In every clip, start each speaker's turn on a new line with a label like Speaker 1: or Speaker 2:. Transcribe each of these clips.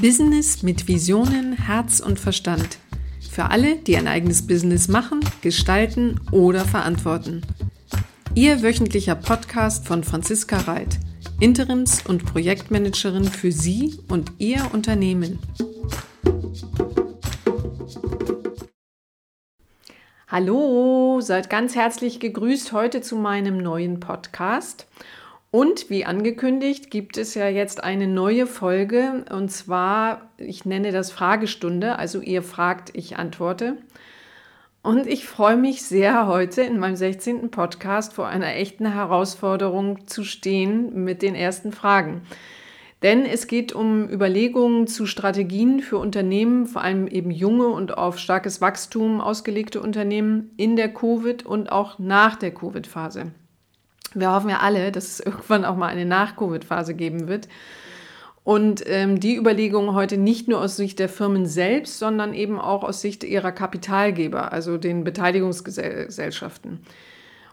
Speaker 1: Business mit Visionen, Herz und Verstand. Für alle, die ein eigenes Business machen, gestalten oder verantworten. Ihr wöchentlicher Podcast von Franziska Reit, Interims- und Projektmanagerin für Sie und Ihr Unternehmen. Hallo, seid ganz herzlich gegrüßt heute zu meinem neuen Podcast. Und wie angekündigt, gibt es ja jetzt eine neue Folge und zwar, ich nenne das Fragestunde, also ihr fragt, ich antworte. Und ich freue mich sehr, heute in meinem 16. Podcast vor einer echten Herausforderung zu stehen mit den ersten Fragen. Denn es geht um Überlegungen zu Strategien für Unternehmen, vor allem eben junge und auf starkes Wachstum ausgelegte Unternehmen in der Covid- und auch nach der Covid-Phase. Wir hoffen ja alle, dass es irgendwann auch mal eine Nach-Covid-Phase geben wird. Und ähm, die Überlegungen heute nicht nur aus Sicht der Firmen selbst, sondern eben auch aus Sicht ihrer Kapitalgeber, also den Beteiligungsgesellschaften.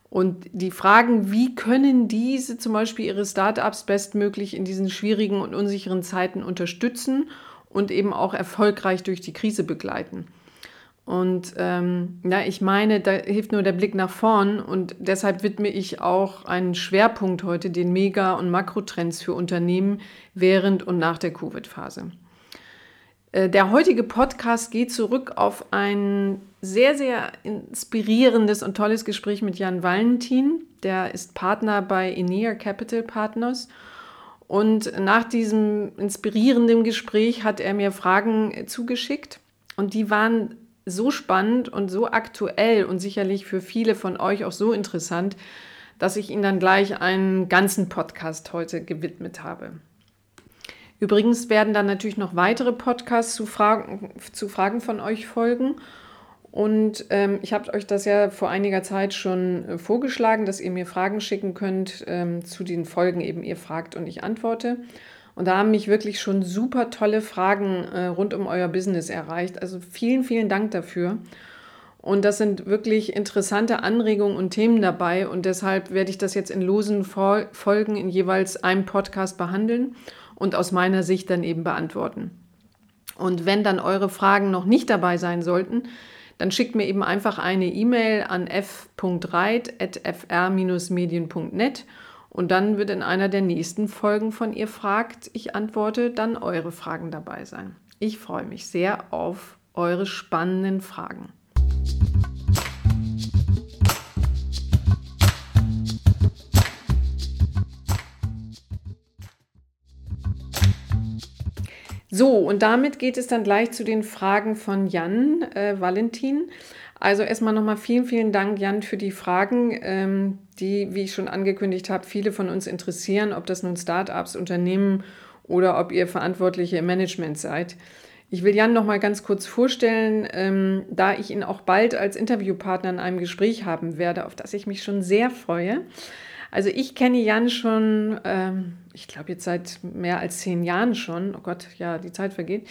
Speaker 1: Und die Fragen, wie können diese zum Beispiel ihre Startups bestmöglich in diesen schwierigen und unsicheren Zeiten unterstützen und eben auch erfolgreich durch die Krise begleiten. Und ähm, ja, ich meine, da hilft nur der Blick nach vorn und deshalb widme ich auch einen Schwerpunkt heute den Mega- und Makrotrends für Unternehmen während und nach der Covid-Phase. Äh, der heutige Podcast geht zurück auf ein sehr, sehr inspirierendes und tolles Gespräch mit Jan Valentin. Der ist Partner bei Enea Capital Partners. Und nach diesem inspirierenden Gespräch hat er mir Fragen zugeschickt. Und die waren so spannend und so aktuell und sicherlich für viele von euch auch so interessant, dass ich Ihnen dann gleich einen ganzen Podcast heute gewidmet habe. Übrigens werden dann natürlich noch weitere Podcasts zu Fragen, zu Fragen von euch folgen. Und ähm, ich habe euch das ja vor einiger Zeit schon äh, vorgeschlagen, dass ihr mir Fragen schicken könnt ähm, zu den Folgen eben ihr fragt und ich antworte. Und da haben mich wirklich schon super tolle Fragen äh, rund um euer Business erreicht. Also vielen, vielen Dank dafür. Und das sind wirklich interessante Anregungen und Themen dabei. Und deshalb werde ich das jetzt in losen Folgen in jeweils einem Podcast behandeln und aus meiner Sicht dann eben beantworten. Und wenn dann eure Fragen noch nicht dabei sein sollten, dann schickt mir eben einfach eine E-Mail an f.reit.fr-medien.net und dann wird in einer der nächsten Folgen von ihr fragt, ich antworte, dann eure Fragen dabei sein. Ich freue mich sehr auf eure spannenden Fragen. So, und damit geht es dann gleich zu den Fragen von Jan äh, Valentin. Also erstmal nochmal vielen, vielen Dank, Jan, für die Fragen, ähm, die, wie ich schon angekündigt habe, viele von uns interessieren, ob das nun Startups, Unternehmen oder ob ihr Verantwortliche im Management seid. Ich will Jan noch mal ganz kurz vorstellen, ähm, da ich ihn auch bald als Interviewpartner in einem Gespräch haben werde, auf das ich mich schon sehr freue. Also ich kenne Jan schon, ähm, ich glaube jetzt seit mehr als zehn Jahren schon. Oh Gott, ja, die Zeit vergeht.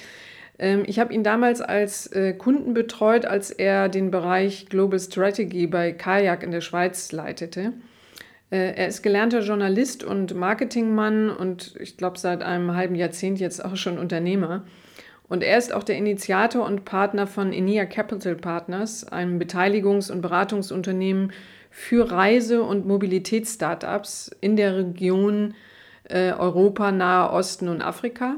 Speaker 1: Ähm, ich habe ihn damals als äh, Kunden betreut, als er den Bereich Global Strategy bei Kajak in der Schweiz leitete. Äh, er ist gelernter Journalist und Marketingmann und ich glaube seit einem halben Jahrzehnt jetzt auch schon Unternehmer. Und er ist auch der Initiator und Partner von Enea Capital Partners, einem Beteiligungs- und Beratungsunternehmen für Reise- und Mobilitätsstartups in der Region äh, Europa, Nahe Osten und Afrika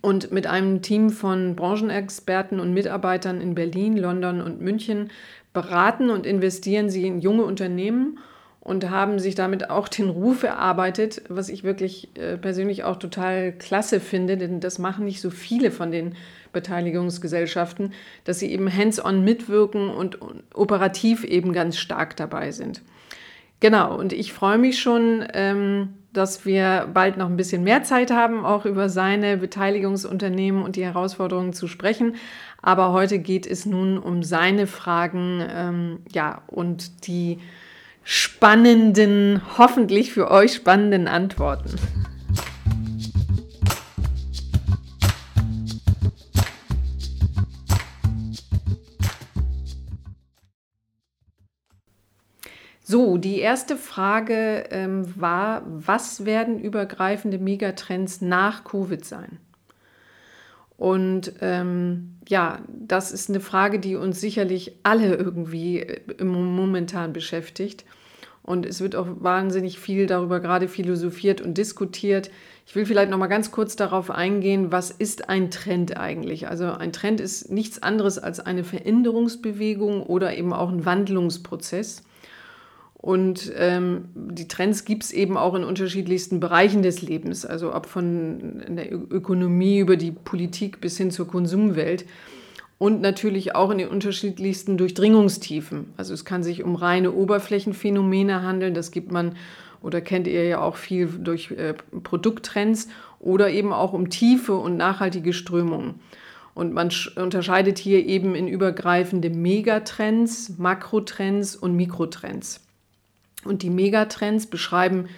Speaker 1: und mit einem Team von Branchenexperten und Mitarbeitern in Berlin, London und München beraten und investieren sie in junge Unternehmen und haben sich damit auch den Ruf erarbeitet, was ich wirklich äh, persönlich auch total klasse finde, denn das machen nicht so viele von den Beteiligungsgesellschaften, dass sie eben hands-on mitwirken und operativ eben ganz stark dabei sind. Genau, und ich freue mich schon, ähm, dass wir bald noch ein bisschen mehr Zeit haben, auch über seine Beteiligungsunternehmen und die Herausforderungen zu sprechen. Aber heute geht es nun um seine Fragen ähm, ja, und die spannenden, hoffentlich für euch spannenden Antworten. So, die erste Frage ähm, war, was werden übergreifende Megatrends nach Covid sein? Und ähm, ja, das ist eine Frage, die uns sicherlich alle irgendwie äh, momentan beschäftigt. Und es wird auch wahnsinnig viel darüber gerade philosophiert und diskutiert. Ich will vielleicht noch mal ganz kurz darauf eingehen, was ist ein Trend eigentlich? Also ein Trend ist nichts anderes als eine Veränderungsbewegung oder eben auch ein Wandlungsprozess. Und ähm, die Trends gibt es eben auch in unterschiedlichsten Bereichen des Lebens, also ob von der Ökonomie über die Politik bis hin zur Konsumwelt und natürlich auch in den unterschiedlichsten Durchdringungstiefen. Also es kann sich um reine Oberflächenphänomene handeln, das gibt man oder kennt ihr ja auch viel durch äh, Produkttrends oder eben auch um tiefe und nachhaltige Strömungen. Und man unterscheidet hier eben in übergreifende Megatrends, Makrotrends und Mikrotrends. Und die Megatrends beschreiben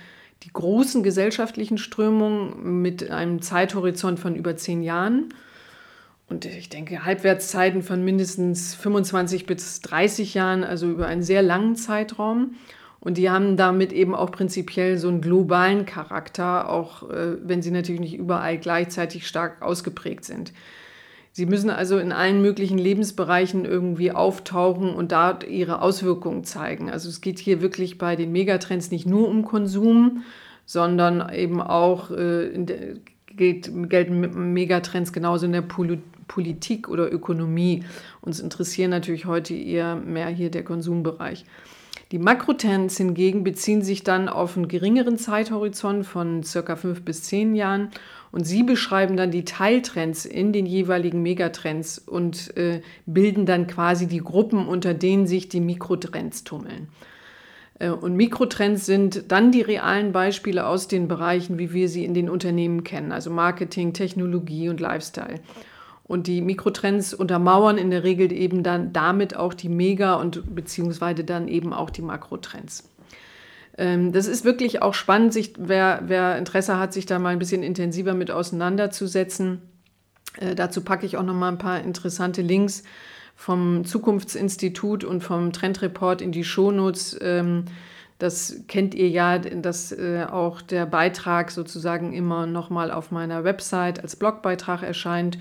Speaker 1: die großen gesellschaftlichen Strömungen mit einem Zeithorizont von über zehn Jahren. Und ich denke, Halbwertszeiten von mindestens 25 bis 30 Jahren, also über einen sehr langen Zeitraum. Und die haben damit eben auch prinzipiell so einen globalen Charakter, auch äh, wenn sie natürlich nicht überall gleichzeitig stark ausgeprägt sind. Sie müssen also in allen möglichen Lebensbereichen irgendwie auftauchen und dort ihre Auswirkungen zeigen. Also es geht hier wirklich bei den Megatrends nicht nur um Konsum, sondern eben auch äh, geht, gelten Megatrends genauso in der Pol Politik oder Ökonomie. Uns interessieren natürlich heute eher mehr hier der Konsumbereich. Die Makrotrends hingegen beziehen sich dann auf einen geringeren Zeithorizont von circa fünf bis zehn Jahren und sie beschreiben dann die Teiltrends in den jeweiligen Megatrends und äh, bilden dann quasi die Gruppen, unter denen sich die Mikrotrends tummeln. Äh, und Mikrotrends sind dann die realen Beispiele aus den Bereichen, wie wir sie in den Unternehmen kennen, also Marketing, Technologie und Lifestyle. Und die Mikrotrends untermauern in der Regel eben dann damit auch die Mega- und beziehungsweise dann eben auch die Makrotrends. Ähm, das ist wirklich auch spannend, sich, wer, wer Interesse hat, sich da mal ein bisschen intensiver mit auseinanderzusetzen. Äh, dazu packe ich auch noch mal ein paar interessante Links vom Zukunftsinstitut und vom Trendreport in die Shownotes. Ähm, das kennt ihr ja, dass äh, auch der Beitrag sozusagen immer noch mal auf meiner Website als Blogbeitrag erscheint.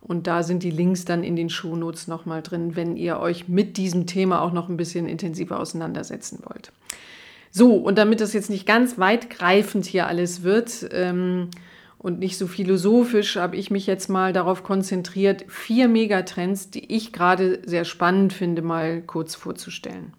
Speaker 1: Und da sind die Links dann in den Shownotes nochmal drin, wenn ihr euch mit diesem Thema auch noch ein bisschen intensiver auseinandersetzen wollt. So, und damit das jetzt nicht ganz weitgreifend hier alles wird ähm, und nicht so philosophisch, habe ich mich jetzt mal darauf konzentriert, vier Megatrends, die ich gerade sehr spannend finde, mal kurz vorzustellen.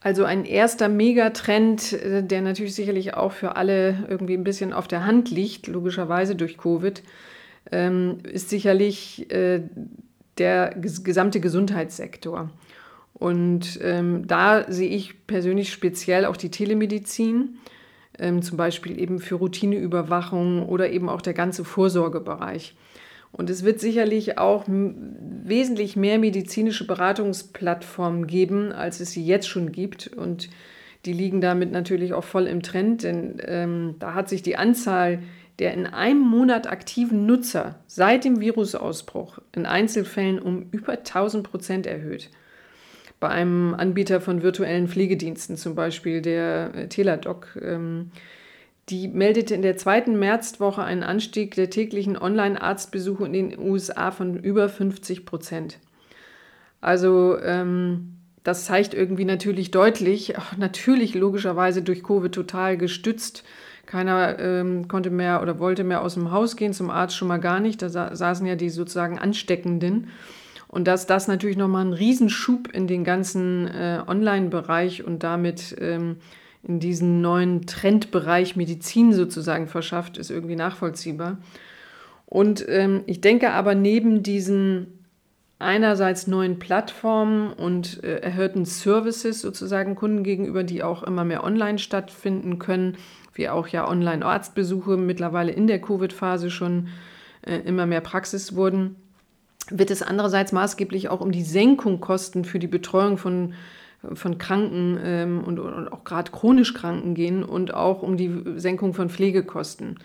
Speaker 1: Also ein erster Megatrend, äh, der natürlich sicherlich auch für alle irgendwie ein bisschen auf der Hand liegt, logischerweise durch Covid, ähm, ist sicherlich äh, der gesamte Gesundheitssektor. Und ähm, da sehe ich persönlich speziell auch die Telemedizin, ähm, zum Beispiel eben für Routineüberwachung oder eben auch der ganze Vorsorgebereich. Und es wird sicherlich auch wesentlich mehr medizinische Beratungsplattformen geben, als es sie jetzt schon gibt. Und die liegen damit natürlich auch voll im Trend, denn ähm, da hat sich die Anzahl der in einem Monat aktiven Nutzer seit dem Virusausbruch in Einzelfällen um über 1000 Prozent erhöht. Bei einem Anbieter von virtuellen Pflegediensten, zum Beispiel der äh, Teladoc, ähm, die meldete in der zweiten Märzwoche einen Anstieg der täglichen Online-Arztbesuche in den USA von über 50 Prozent. Also ähm, das zeigt irgendwie natürlich deutlich, natürlich logischerweise durch Covid total gestützt. Keiner ähm, konnte mehr oder wollte mehr aus dem Haus gehen, zum Arzt schon mal gar nicht. Da sa saßen ja die sozusagen Ansteckenden. Und dass das natürlich nochmal einen Riesenschub in den ganzen äh, Online-Bereich und damit ähm, in diesen neuen Trendbereich Medizin sozusagen verschafft, ist irgendwie nachvollziehbar. Und ähm, ich denke aber neben diesen einerseits neuen Plattformen und äh, erhöhten Services sozusagen Kunden gegenüber, die auch immer mehr online stattfinden können, wie auch ja Online-Arztbesuche mittlerweile in der Covid-Phase schon äh, immer mehr Praxis wurden, wird es andererseits maßgeblich auch um die Senkung Kosten für die Betreuung von von Kranken ähm, und, und, auch gerade chronisch Kranken gehen und auch um die Senkung von Pflegekosten.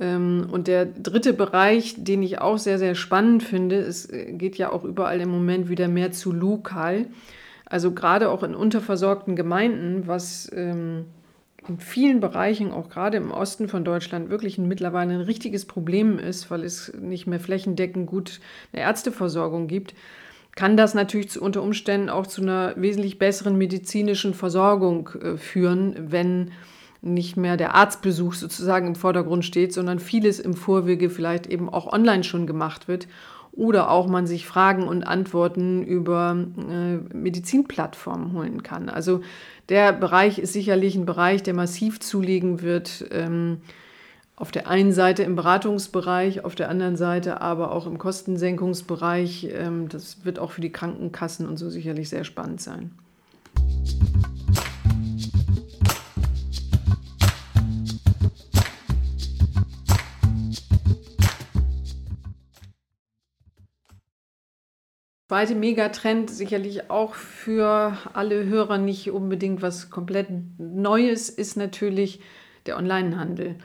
Speaker 1: Ähm, und der dritte Bereich, den ich auch sehr, sehr spannend finde, es geht ja auch überall im Moment wieder mehr zu lokal. Also gerade auch in unterversorgten Gemeinden, was ähm, in vielen Bereichen, auch gerade im Osten von Deutschland, wirklich ein, mittlerweile ein richtiges Problem ist, weil es nicht mehr flächendeckend gut eine Ärzteversorgung gibt, kann das natürlich zu, unter Umständen auch zu einer wesentlich besseren medizinischen Versorgung äh, führen, wenn nicht mehr der Arztbesuch sozusagen im Vordergrund steht, sondern vieles im Vorwege vielleicht eben auch online schon gemacht wird oder auch man sich Fragen und Antworten über äh, Medizinplattformen holen kann. Also der Bereich ist sicherlich ein Bereich, der massiv zulegen wird. Ähm, auf der einen Seite im Beratungsbereich, auf der anderen Seite aber auch im Kostensenkungsbereich. Ähm, das wird auch für die Krankenkassen und so sicherlich sehr spannend sein. zweite Megatrend, sicherlich auch für alle Hörer nicht unbedingt was komplett Neues, ist natürlich der Onlinehandel.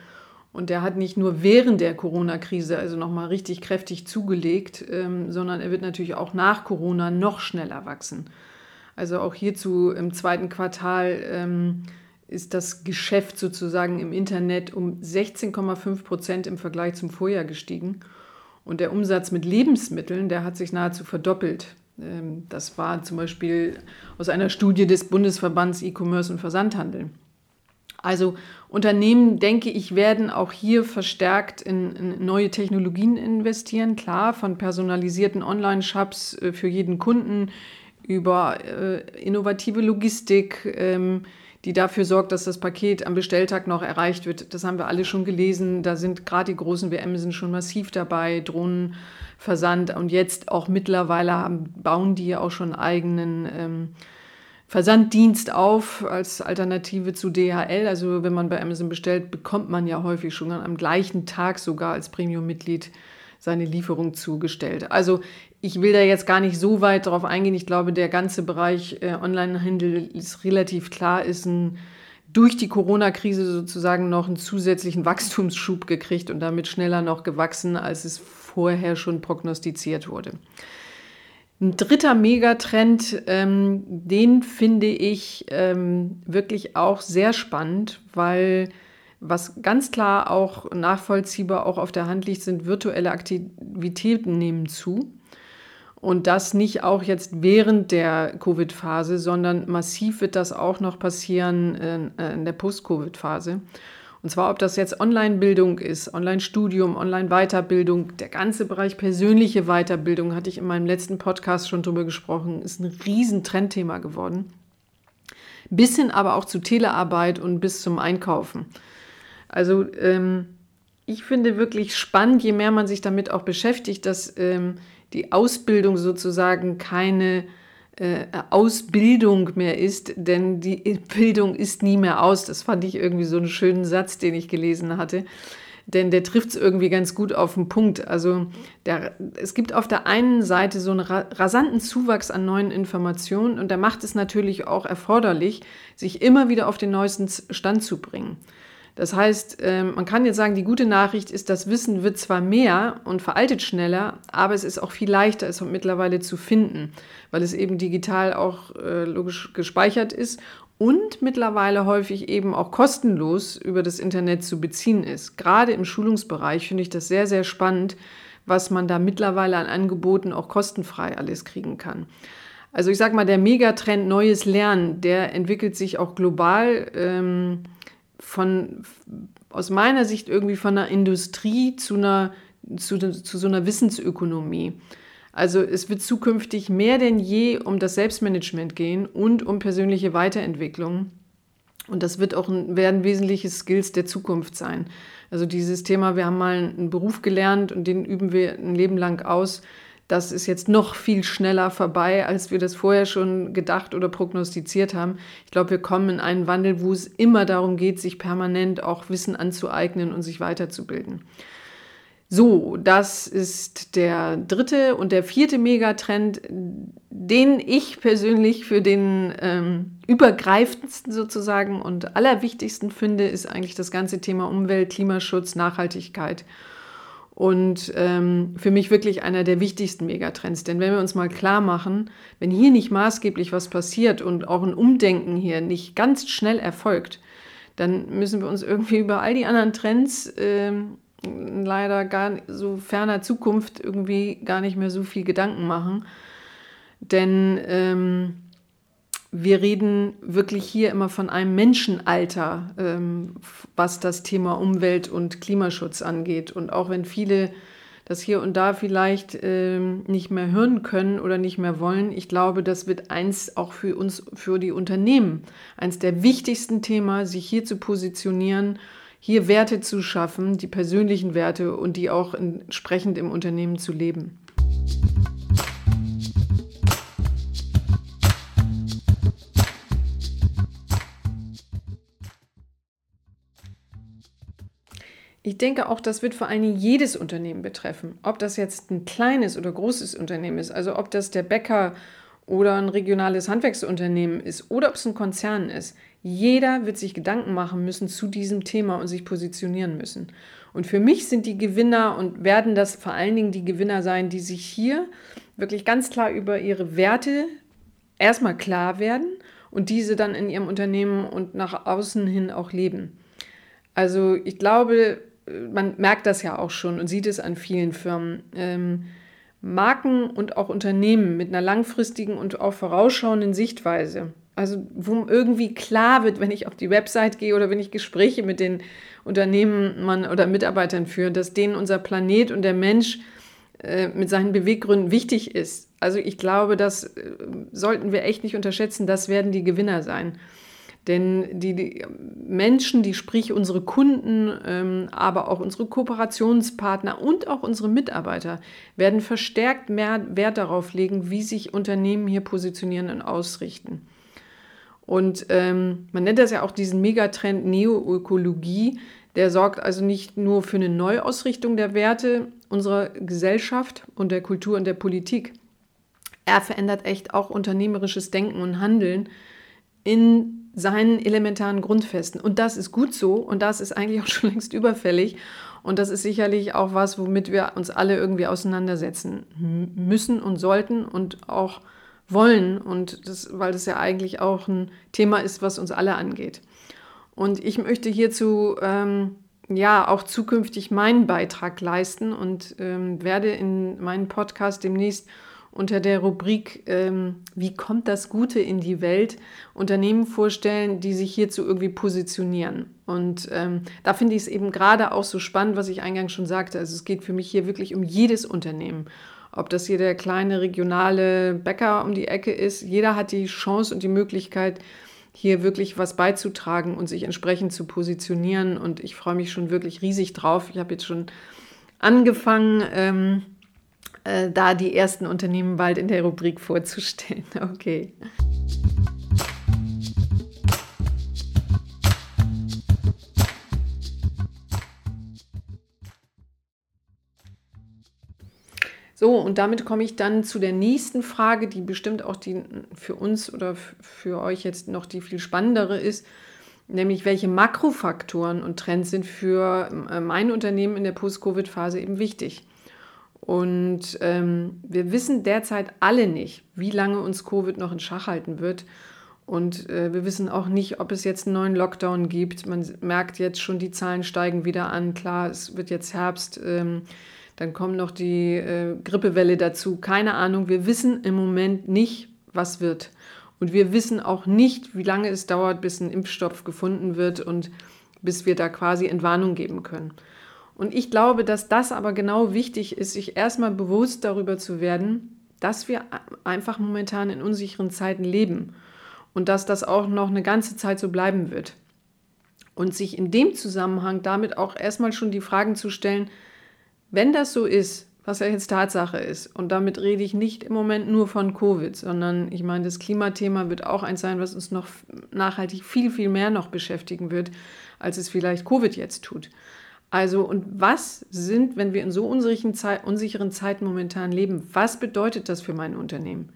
Speaker 1: Und der hat nicht nur während der Corona-Krise also nochmal richtig kräftig zugelegt, ähm, sondern er wird natürlich auch nach Corona noch schneller wachsen. Also auch hierzu im zweiten Quartal ähm, ist das Geschäft sozusagen im Internet um 16,5 Prozent im Vergleich zum Vorjahr gestiegen. Und der Umsatz mit Lebensmitteln, der hat sich nahezu verdoppelt. Ähm, das war zum Beispiel aus einer Studie des Bundesverbands E-Commerce und Versandhandel. Also Unternehmen, denke ich, werden auch hier verstärkt in, in neue Technologien investieren. Klar, von personalisierten Online-Shops äh, für jeden Kunden über äh, innovative Logistik, ähm, die dafür sorgt, dass das Paket am Bestelltag noch erreicht wird. Das haben wir alle schon gelesen. Da sind gerade die großen WM schon massiv dabei, Drohnenversand und jetzt auch mittlerweile haben, bauen die ja auch schon eigenen ähm, Versanddienst auf als Alternative zu DHL. Also wenn man bei Amazon bestellt, bekommt man ja häufig schon am gleichen Tag sogar als Premium-Mitglied seine Lieferung zugestellt. Also ich will da jetzt gar nicht so weit darauf eingehen. Ich glaube, der ganze Bereich äh, Onlinehandel ist relativ klar, ist ein, durch die Corona-Krise sozusagen noch einen zusätzlichen Wachstumsschub gekriegt und damit schneller noch gewachsen, als es vorher schon prognostiziert wurde. Ein dritter Megatrend, ähm, den finde ich ähm, wirklich auch sehr spannend, weil was ganz klar auch nachvollziehbar auch auf der Hand liegt, sind virtuelle Aktivitäten nehmen zu. Und das nicht auch jetzt während der Covid-Phase, sondern massiv wird das auch noch passieren in, äh, in der Post-Covid-Phase. Und zwar, ob das jetzt Online-Bildung ist, Online-Studium, Online-Weiterbildung, der ganze Bereich persönliche Weiterbildung, hatte ich in meinem letzten Podcast schon drüber gesprochen, ist ein riesen Trendthema geworden. Bis hin aber auch zu Telearbeit und bis zum Einkaufen. Also ähm, ich finde wirklich spannend, je mehr man sich damit auch beschäftigt, dass ähm, die Ausbildung sozusagen keine äh, Ausbildung mehr ist, denn die Bildung ist nie mehr aus. Das fand ich irgendwie so einen schönen Satz, den ich gelesen hatte. Denn der trifft es irgendwie ganz gut auf den Punkt. Also der, es gibt auf der einen Seite so einen rasanten Zuwachs an neuen Informationen und der macht es natürlich auch erforderlich, sich immer wieder auf den neuesten Stand zu bringen. Das heißt, ähm, man kann jetzt sagen, die gute Nachricht ist, das Wissen wird zwar mehr und veraltet schneller, aber es ist auch viel leichter, es mittlerweile zu finden, weil es eben digital auch äh, logisch gespeichert ist und mittlerweile häufig eben auch kostenlos über das Internet zu beziehen ist. Gerade im Schulungsbereich finde ich das sehr, sehr spannend, was man da mittlerweile an Angeboten auch kostenfrei alles kriegen kann. Also ich sage mal, der Megatrend neues Lernen, der entwickelt sich auch global. Ähm, von, aus meiner Sicht irgendwie von einer Industrie zu einer, zu, zu so einer Wissensökonomie. Also es wird zukünftig mehr denn je um das Selbstmanagement gehen und um persönliche Weiterentwicklung. Und das wird auch ein, werden wesentliche Skills der Zukunft sein. Also dieses Thema, wir haben mal einen Beruf gelernt und den üben wir ein Leben lang aus das ist jetzt noch viel schneller vorbei, als wir das vorher schon gedacht oder prognostiziert haben. Ich glaube, wir kommen in einen Wandel, wo es immer darum geht, sich permanent auch Wissen anzueignen und sich weiterzubilden. So, das ist der dritte und der vierte Megatrend, den ich persönlich für den ähm, übergreifendsten sozusagen und allerwichtigsten finde, ist eigentlich das ganze Thema Umwelt, Klimaschutz, Nachhaltigkeit. Und ähm, für mich wirklich einer der wichtigsten Megatrends. Denn wenn wir uns mal klar machen, wenn hier nicht maßgeblich was passiert und auch ein Umdenken hier nicht ganz schnell erfolgt, dann müssen wir uns irgendwie über all die anderen Trends ähm, leider gar so ferner Zukunft irgendwie gar nicht mehr so viel Gedanken machen. Denn ähm, wir reden wirklich hier immer von einem Menschenalter, ähm, was das Thema Umwelt und Klimaschutz angeht. Und auch wenn viele das hier und da vielleicht ähm, nicht mehr hören können oder nicht mehr wollen, ich glaube, das wird eins auch für uns, für die Unternehmen, eins der wichtigsten Themen, sich hier zu positionieren, hier Werte zu schaffen, die persönlichen Werte und die auch entsprechend im Unternehmen zu leben. Ich denke auch, das wird vor allen Dingen jedes Unternehmen betreffen. Ob das jetzt ein kleines oder großes Unternehmen ist, also ob das der Bäcker oder ein regionales Handwerksunternehmen ist oder ob es ein Konzern ist. Jeder wird sich Gedanken machen müssen zu diesem Thema und sich positionieren müssen. Und für mich sind die Gewinner und werden das vor allen Dingen die Gewinner sein, die sich hier wirklich ganz klar über ihre Werte erstmal klar werden und diese dann in ihrem Unternehmen und nach außen hin auch leben. Also ich glaube, man merkt das ja auch schon und sieht es an vielen Firmen. Ähm, Marken und auch Unternehmen mit einer langfristigen und auch vorausschauenden Sichtweise. Also wo irgendwie klar wird, wenn ich auf die Website gehe oder wenn ich Gespräche mit den Unternehmen oder Mitarbeitern führe, dass denen unser Planet und der Mensch äh, mit seinen Beweggründen wichtig ist. Also ich glaube, das äh, sollten wir echt nicht unterschätzen. Das werden die Gewinner sein. Denn die, die, Menschen, die sprich unsere Kunden, ähm, aber auch unsere Kooperationspartner und auch unsere Mitarbeiter werden verstärkt mehr Wert darauf legen, wie sich Unternehmen hier positionieren und ausrichten. Und ähm, man nennt das ja auch diesen Megatrend Neoökologie. Der sorgt also nicht nur für eine Neuausrichtung der Werte unserer Gesellschaft und der Kultur und der Politik. Er verändert echt auch unternehmerisches Denken und Handeln in seinen elementaren Grundfesten. Und das ist gut so und das ist eigentlich auch schon längst überfällig. Und das ist sicherlich auch was, womit wir uns alle irgendwie auseinandersetzen müssen und sollten und auch wollen. Und das, weil das ja eigentlich auch ein Thema ist, was uns alle angeht. Und ich möchte hierzu ähm, ja auch zukünftig meinen Beitrag leisten und ähm, werde in meinem Podcast demnächst unter der Rubrik ähm, Wie kommt das Gute in die Welt Unternehmen vorstellen, die sich hierzu irgendwie positionieren. Und ähm, da finde ich es eben gerade auch so spannend, was ich eingangs schon sagte. Also es geht für mich hier wirklich um jedes Unternehmen. Ob das hier der kleine regionale Bäcker um die Ecke ist, jeder hat die Chance und die Möglichkeit, hier wirklich was beizutragen und sich entsprechend zu positionieren. Und ich freue mich schon wirklich riesig drauf. Ich habe jetzt schon angefangen, ähm, äh, da die ersten Unternehmen bald in der Rubrik vorzustellen. Okay. So, und damit komme ich dann zu der nächsten Frage, die bestimmt auch die für uns oder für euch jetzt noch die viel spannendere ist, nämlich welche Makrofaktoren und Trends sind für äh, mein Unternehmen in der Post-Covid-Phase eben wichtig. Und ähm, wir wissen derzeit alle nicht, wie lange uns Covid noch in Schach halten wird. Und äh, wir wissen auch nicht, ob es jetzt einen neuen Lockdown gibt. Man merkt jetzt schon, die Zahlen steigen wieder an. Klar, es wird jetzt Herbst. Ähm, dann kommt noch die äh, Grippewelle dazu. Keine Ahnung. Wir wissen im Moment nicht, was wird. Und wir wissen auch nicht, wie lange es dauert, bis ein Impfstoff gefunden wird und bis wir da quasi Entwarnung geben können. Und ich glaube, dass das aber genau wichtig ist, sich erstmal bewusst darüber zu werden, dass wir einfach momentan in unsicheren Zeiten leben und dass das auch noch eine ganze Zeit so bleiben wird. Und sich in dem Zusammenhang damit auch erstmal schon die Fragen zu stellen, wenn das so ist, was ja jetzt Tatsache ist, und damit rede ich nicht im Moment nur von Covid, sondern ich meine, das Klimathema wird auch eins sein, was uns noch nachhaltig viel, viel mehr noch beschäftigen wird, als es vielleicht Covid jetzt tut. Also, und was sind, wenn wir in so unsicheren, Zeit, unsicheren Zeiten momentan leben, was bedeutet das für mein Unternehmen?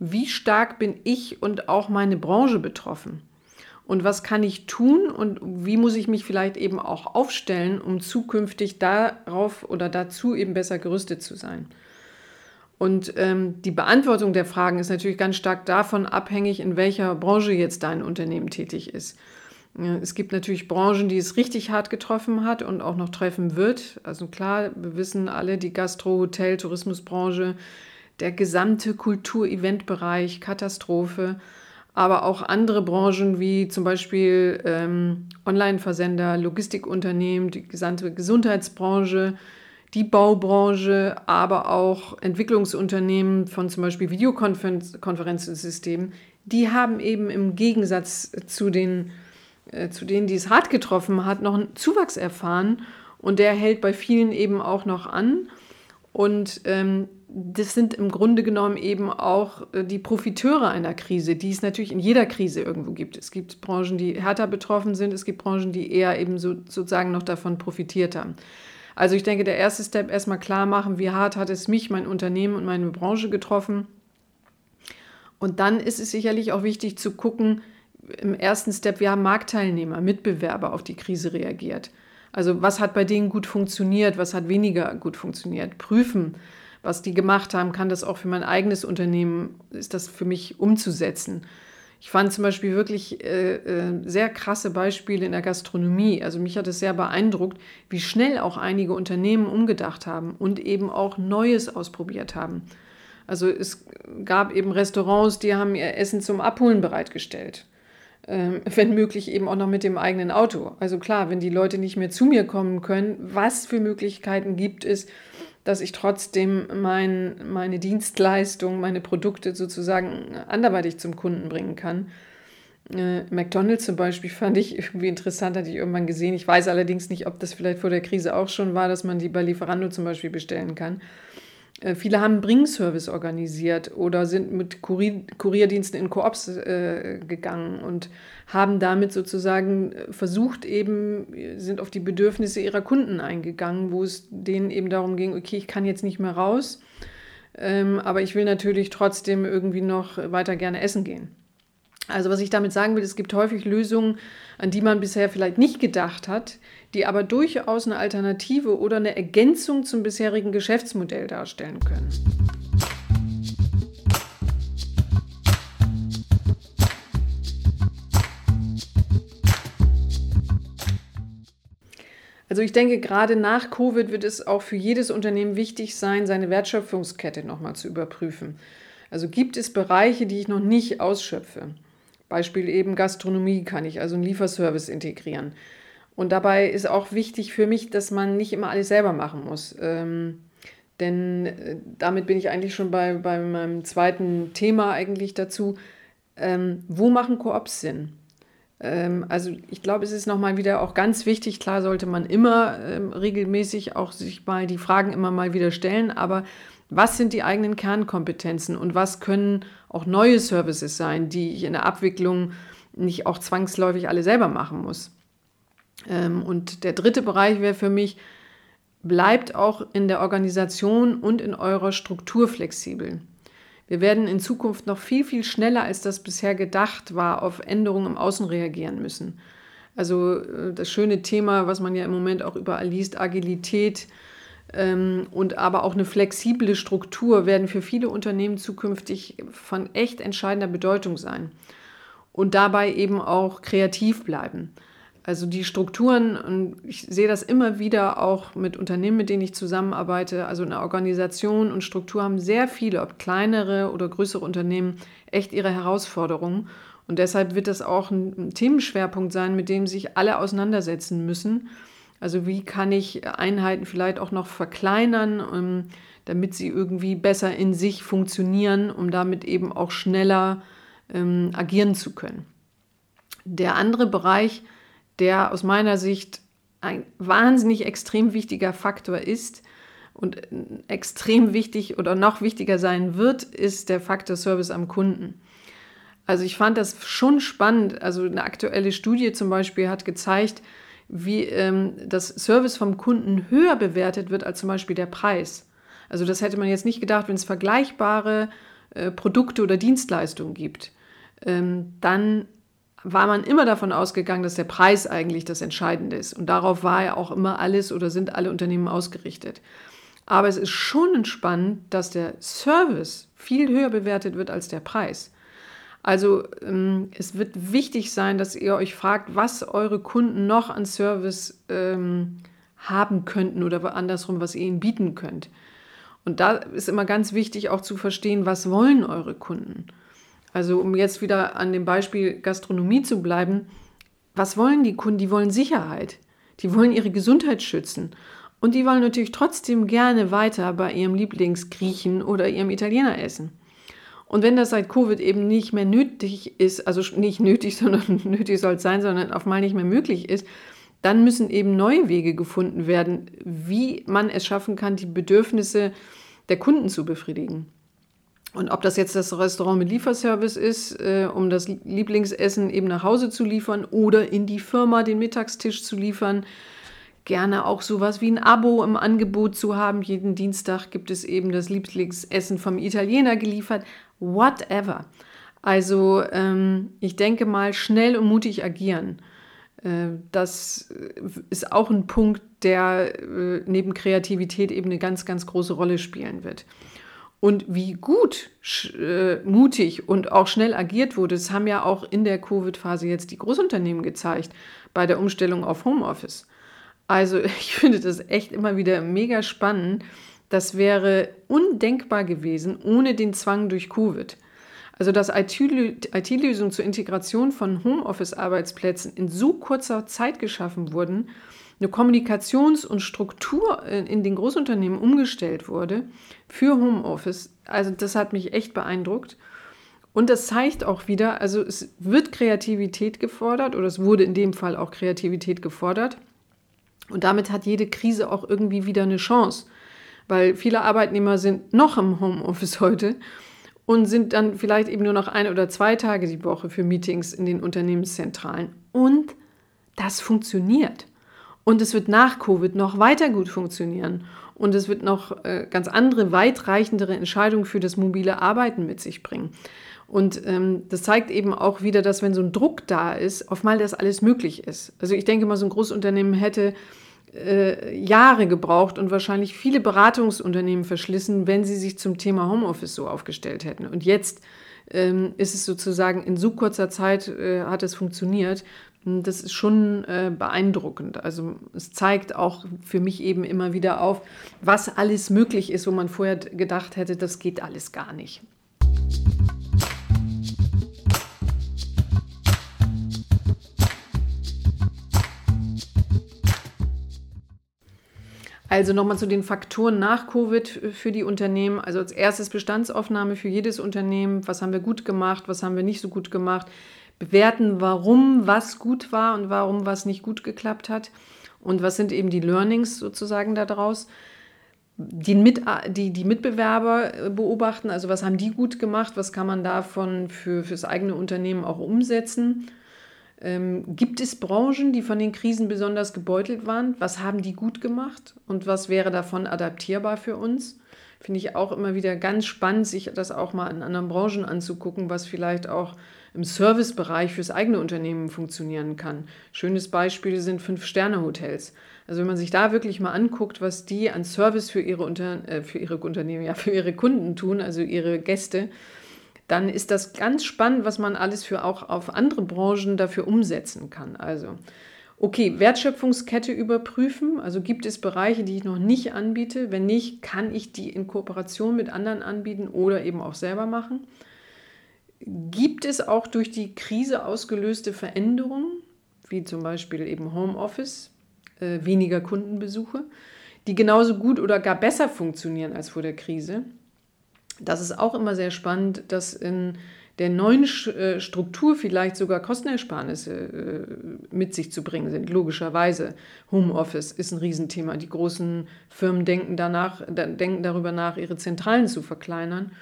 Speaker 1: wie stark bin ich und auch meine Branche betroffen? Und was kann ich tun und wie muss ich mich vielleicht eben auch aufstellen, um zukünftig darauf oder dazu eben besser gerüstet zu sein? Und ähm, die Beantwortung der Fragen ist natürlich ganz stark davon abhängig, in welcher Branche jetzt dein Unternehmen tätig ist. Es gibt natürlich Branchen, die es richtig hart getroffen hat und auch noch treffen wird. Also klar, wir wissen alle, die Gastro-, Hotel-, Tourismusbranche, der gesamte Kultur-Event-Bereich, Katastrophe. Aber auch andere Branchen wie zum Beispiel ähm, Online-Versender, Logistikunternehmen, die gesamte Gesundheitsbranche, die Baubranche, aber auch Entwicklungsunternehmen von zum Beispiel Videokonferenzsystemen, die haben eben im Gegensatz zu den äh, zu denen, die es hart getroffen hat, noch einen Zuwachs erfahren. Und der hält bei vielen eben auch noch an. Und ähm, das sind im Grunde genommen eben auch äh, die Profiteure einer Krise, die es natürlich in jeder Krise irgendwo gibt. Es gibt Branchen, die härter betroffen sind, es gibt Branchen, die eher eben so, sozusagen noch davon profitiert haben. Also ich denke, der erste Step erstmal klar machen, wie hart hat es mich, mein Unternehmen und meine Branche getroffen. Und dann ist es sicherlich auch wichtig zu gucken, im ersten Step, wir haben Marktteilnehmer, Mitbewerber auf die Krise reagiert. Also was hat bei denen gut funktioniert, was hat weniger gut funktioniert. Prüfen, was die gemacht haben, kann das auch für mein eigenes Unternehmen, ist das für mich umzusetzen. Ich fand zum Beispiel wirklich äh, äh, sehr krasse Beispiele in der Gastronomie. Also mich hat es sehr beeindruckt, wie schnell auch einige Unternehmen umgedacht haben und eben auch Neues ausprobiert haben. Also es gab eben Restaurants, die haben ihr Essen zum Abholen bereitgestellt wenn möglich eben auch noch mit dem eigenen Auto. Also klar, wenn die Leute nicht mehr zu mir kommen können, was für Möglichkeiten gibt es, dass ich trotzdem mein, meine Dienstleistung, meine Produkte sozusagen anderweitig zum Kunden bringen kann. Äh, McDonald's zum Beispiel fand ich irgendwie interessant, hatte ich irgendwann gesehen. Ich weiß allerdings nicht, ob das vielleicht vor der Krise auch schon war, dass man die bei Lieferando zum Beispiel bestellen kann. Äh, viele haben Bringservice organisiert oder sind mit Kurier Kurierdiensten in Koops äh, gegangen und haben damit sozusagen äh, versucht, eben, sind auf die Bedürfnisse ihrer Kunden eingegangen, wo es denen eben darum ging, okay, ich kann jetzt nicht mehr raus, ähm, aber ich will natürlich trotzdem irgendwie noch weiter gerne essen gehen. Also was ich damit sagen will, es gibt häufig Lösungen, an die man bisher vielleicht nicht gedacht hat, die aber durchaus eine Alternative oder eine Ergänzung zum bisherigen Geschäftsmodell darstellen können. Also ich denke, gerade nach Covid wird es auch für jedes Unternehmen wichtig sein, seine Wertschöpfungskette nochmal zu überprüfen. Also gibt es Bereiche, die ich noch nicht ausschöpfe? Beispiel eben Gastronomie kann ich also einen Lieferservice integrieren. Und dabei ist auch wichtig für mich, dass man nicht immer alles selber machen muss. Ähm, denn äh, damit bin ich eigentlich schon bei, bei meinem zweiten Thema eigentlich dazu. Ähm, wo machen Koops Sinn? Ähm, also ich glaube, es ist nochmal wieder auch ganz wichtig, klar sollte man immer ähm, regelmäßig auch sich mal die Fragen immer mal wieder stellen, aber was sind die eigenen Kernkompetenzen und was können auch neue Services sein, die ich in der Abwicklung nicht auch zwangsläufig alle selber machen muss? Ähm, und der dritte Bereich wäre für mich, bleibt auch in der Organisation und in eurer Struktur flexibel. Wir werden in Zukunft noch viel, viel schneller, als das bisher gedacht war, auf Änderungen im Außen reagieren müssen. Also äh, das schöne Thema, was man ja im Moment auch überall liest, Agilität ähm, und aber auch eine flexible Struktur werden für viele Unternehmen zukünftig von echt entscheidender Bedeutung sein. Und dabei eben auch kreativ bleiben. Also die Strukturen, und ich sehe das immer wieder auch mit Unternehmen, mit denen ich zusammenarbeite, also eine Organisation und Struktur haben sehr viele, ob kleinere oder größere Unternehmen, echt ihre Herausforderungen. Und deshalb wird das auch ein Themenschwerpunkt sein, mit dem sich alle auseinandersetzen müssen. Also wie kann ich Einheiten vielleicht auch noch verkleinern, ähm, damit sie irgendwie besser in sich funktionieren, um damit eben auch schneller ähm, agieren zu können. Der andere Bereich, der aus meiner Sicht ein wahnsinnig extrem wichtiger Faktor ist und extrem wichtig oder noch wichtiger sein wird, ist der Faktor Service am Kunden. Also ich fand das schon spannend. Also eine aktuelle Studie zum Beispiel hat gezeigt, wie ähm, das Service vom Kunden höher bewertet wird als zum Beispiel der Preis. Also das hätte man jetzt nicht gedacht, wenn es vergleichbare äh, Produkte oder Dienstleistungen gibt, ähm, dann war man immer davon ausgegangen, dass der Preis eigentlich das Entscheidende ist. Und darauf war ja auch immer alles oder sind alle Unternehmen ausgerichtet. Aber es ist schon entspannend, dass der Service viel höher bewertet wird als der Preis. Also ähm, es wird wichtig sein, dass ihr euch fragt, was eure Kunden noch an Service ähm, haben könnten oder andersrum, was ihr ihnen bieten könnt. Und da ist immer ganz wichtig auch zu verstehen, was wollen eure Kunden. Also um jetzt wieder an dem Beispiel Gastronomie zu bleiben, was wollen die Kunden? Die wollen Sicherheit. Die wollen ihre Gesundheit schützen. Und die wollen natürlich trotzdem gerne weiter bei ihrem Lieblingsgriechen oder ihrem Italiener essen. Und wenn das seit Covid eben nicht mehr nötig ist, also nicht nötig, sondern nötig soll es sein, sondern auf mal nicht mehr möglich ist, dann müssen eben neue Wege gefunden werden, wie man es schaffen kann, die Bedürfnisse der Kunden zu befriedigen. Und ob das jetzt das Restaurant mit Lieferservice ist, äh, um das Lieblingsessen eben nach Hause zu liefern oder in die Firma den Mittagstisch zu liefern, gerne auch sowas wie ein Abo im Angebot zu haben. Jeden Dienstag gibt es eben das Lieblingsessen vom Italiener geliefert whatever. Also ähm, ich denke mal, schnell und mutig agieren. Äh, das ist auch ein Punkt, der äh, neben Kreativität eben eine ganz, ganz große Rolle spielen wird. Und wie gut, äh, mutig und auch schnell agiert wurde, das haben ja auch in der Covid-Phase jetzt die Großunternehmen gezeigt bei der Umstellung auf Homeoffice. Also ich finde das echt immer wieder mega spannend, das wäre undenkbar gewesen ohne den Zwang durch Covid. Also dass IT-Lösungen zur Integration von Homeoffice-Arbeitsplätzen in so kurzer Zeit geschaffen wurden, eine Kommunikations- und Struktur in den Großunternehmen umgestellt wurde für Homeoffice, also das hat mich echt beeindruckt. Und das zeigt auch wieder, also es wird Kreativität gefordert oder es wurde in dem Fall auch Kreativität gefordert. Und damit hat jede Krise auch irgendwie wieder eine Chance weil viele Arbeitnehmer sind noch im Homeoffice heute und sind dann vielleicht eben nur noch ein oder zwei Tage die Woche für Meetings in den Unternehmenszentralen. Und das funktioniert. Und es wird nach Covid noch weiter gut funktionieren. Und es wird noch äh, ganz andere, weitreichendere Entscheidungen für das mobile Arbeiten mit sich bringen. Und ähm, das zeigt eben auch wieder, dass wenn so ein Druck da ist, auf mal das alles möglich ist. Also ich denke mal, so ein Großunternehmen hätte äh, Jahre gebraucht und wahrscheinlich viele Beratungsunternehmen verschlissen, wenn sie sich zum Thema Homeoffice so aufgestellt hätten. Und jetzt ähm, ist es sozusagen in so kurzer Zeit äh, hat es funktioniert. Das ist schon äh, beeindruckend. Also es zeigt auch für mich eben immer wieder auf, was alles möglich ist, wo man vorher gedacht hätte, das geht alles gar nicht. Also nochmal zu den Faktoren nach Covid für die Unternehmen. Also als erstes Bestandsaufnahme für jedes Unternehmen. Was haben wir gut gemacht, was haben wir nicht so gut gemacht. Bewerten, warum was gut war und warum was nicht gut geklappt hat. Und was sind eben die Learnings sozusagen daraus. Die, Mit, die, die Mitbewerber äh, beobachten, also was haben die gut gemacht, was kann man davon für, fürs eigene Unternehmen auch umsetzen ähm, gibt es Branchen, die von den Krisen besonders gebeutelt waren? Was haben die gut gemacht und was wäre davon adaptierbar für uns? Finde ich auch immer wieder ganz spannend, sich das auch mal in anderen Branchen anzugucken, was vielleicht auch im Servicebereich fürs eigene Unternehmen funktionieren kann. Schönes Beispiel sind Fünf-Sterne-Hotels. Also wenn man sich da wirklich mal anguckt, was die an Service für ihre, Unter äh, für ihre Unternehmen, ja, für ihre Kunden tun, also ihre Gäste, dann ist das ganz spannend, was man alles für auch auf andere Branchen dafür umsetzen kann. Also, okay, Wertschöpfungskette überprüfen. Also gibt es Bereiche, die ich noch nicht anbiete? Wenn nicht, kann ich die in Kooperation mit anderen anbieten oder eben auch selber machen? Gibt es auch durch die Krise ausgelöste Veränderungen, wie zum Beispiel eben Homeoffice, äh, weniger Kundenbesuche, die genauso gut oder gar besser funktionieren als vor der Krise? Das ist auch immer sehr spannend, dass in der neuen äh, Struktur vielleicht sogar Kostenersparnisse äh, mit sich zu bringen sind. Logischerweise, Homeoffice ist ein Riesenthema. Die großen Firmen denken, danach, denken darüber nach, ihre Zentralen zu verkleinern.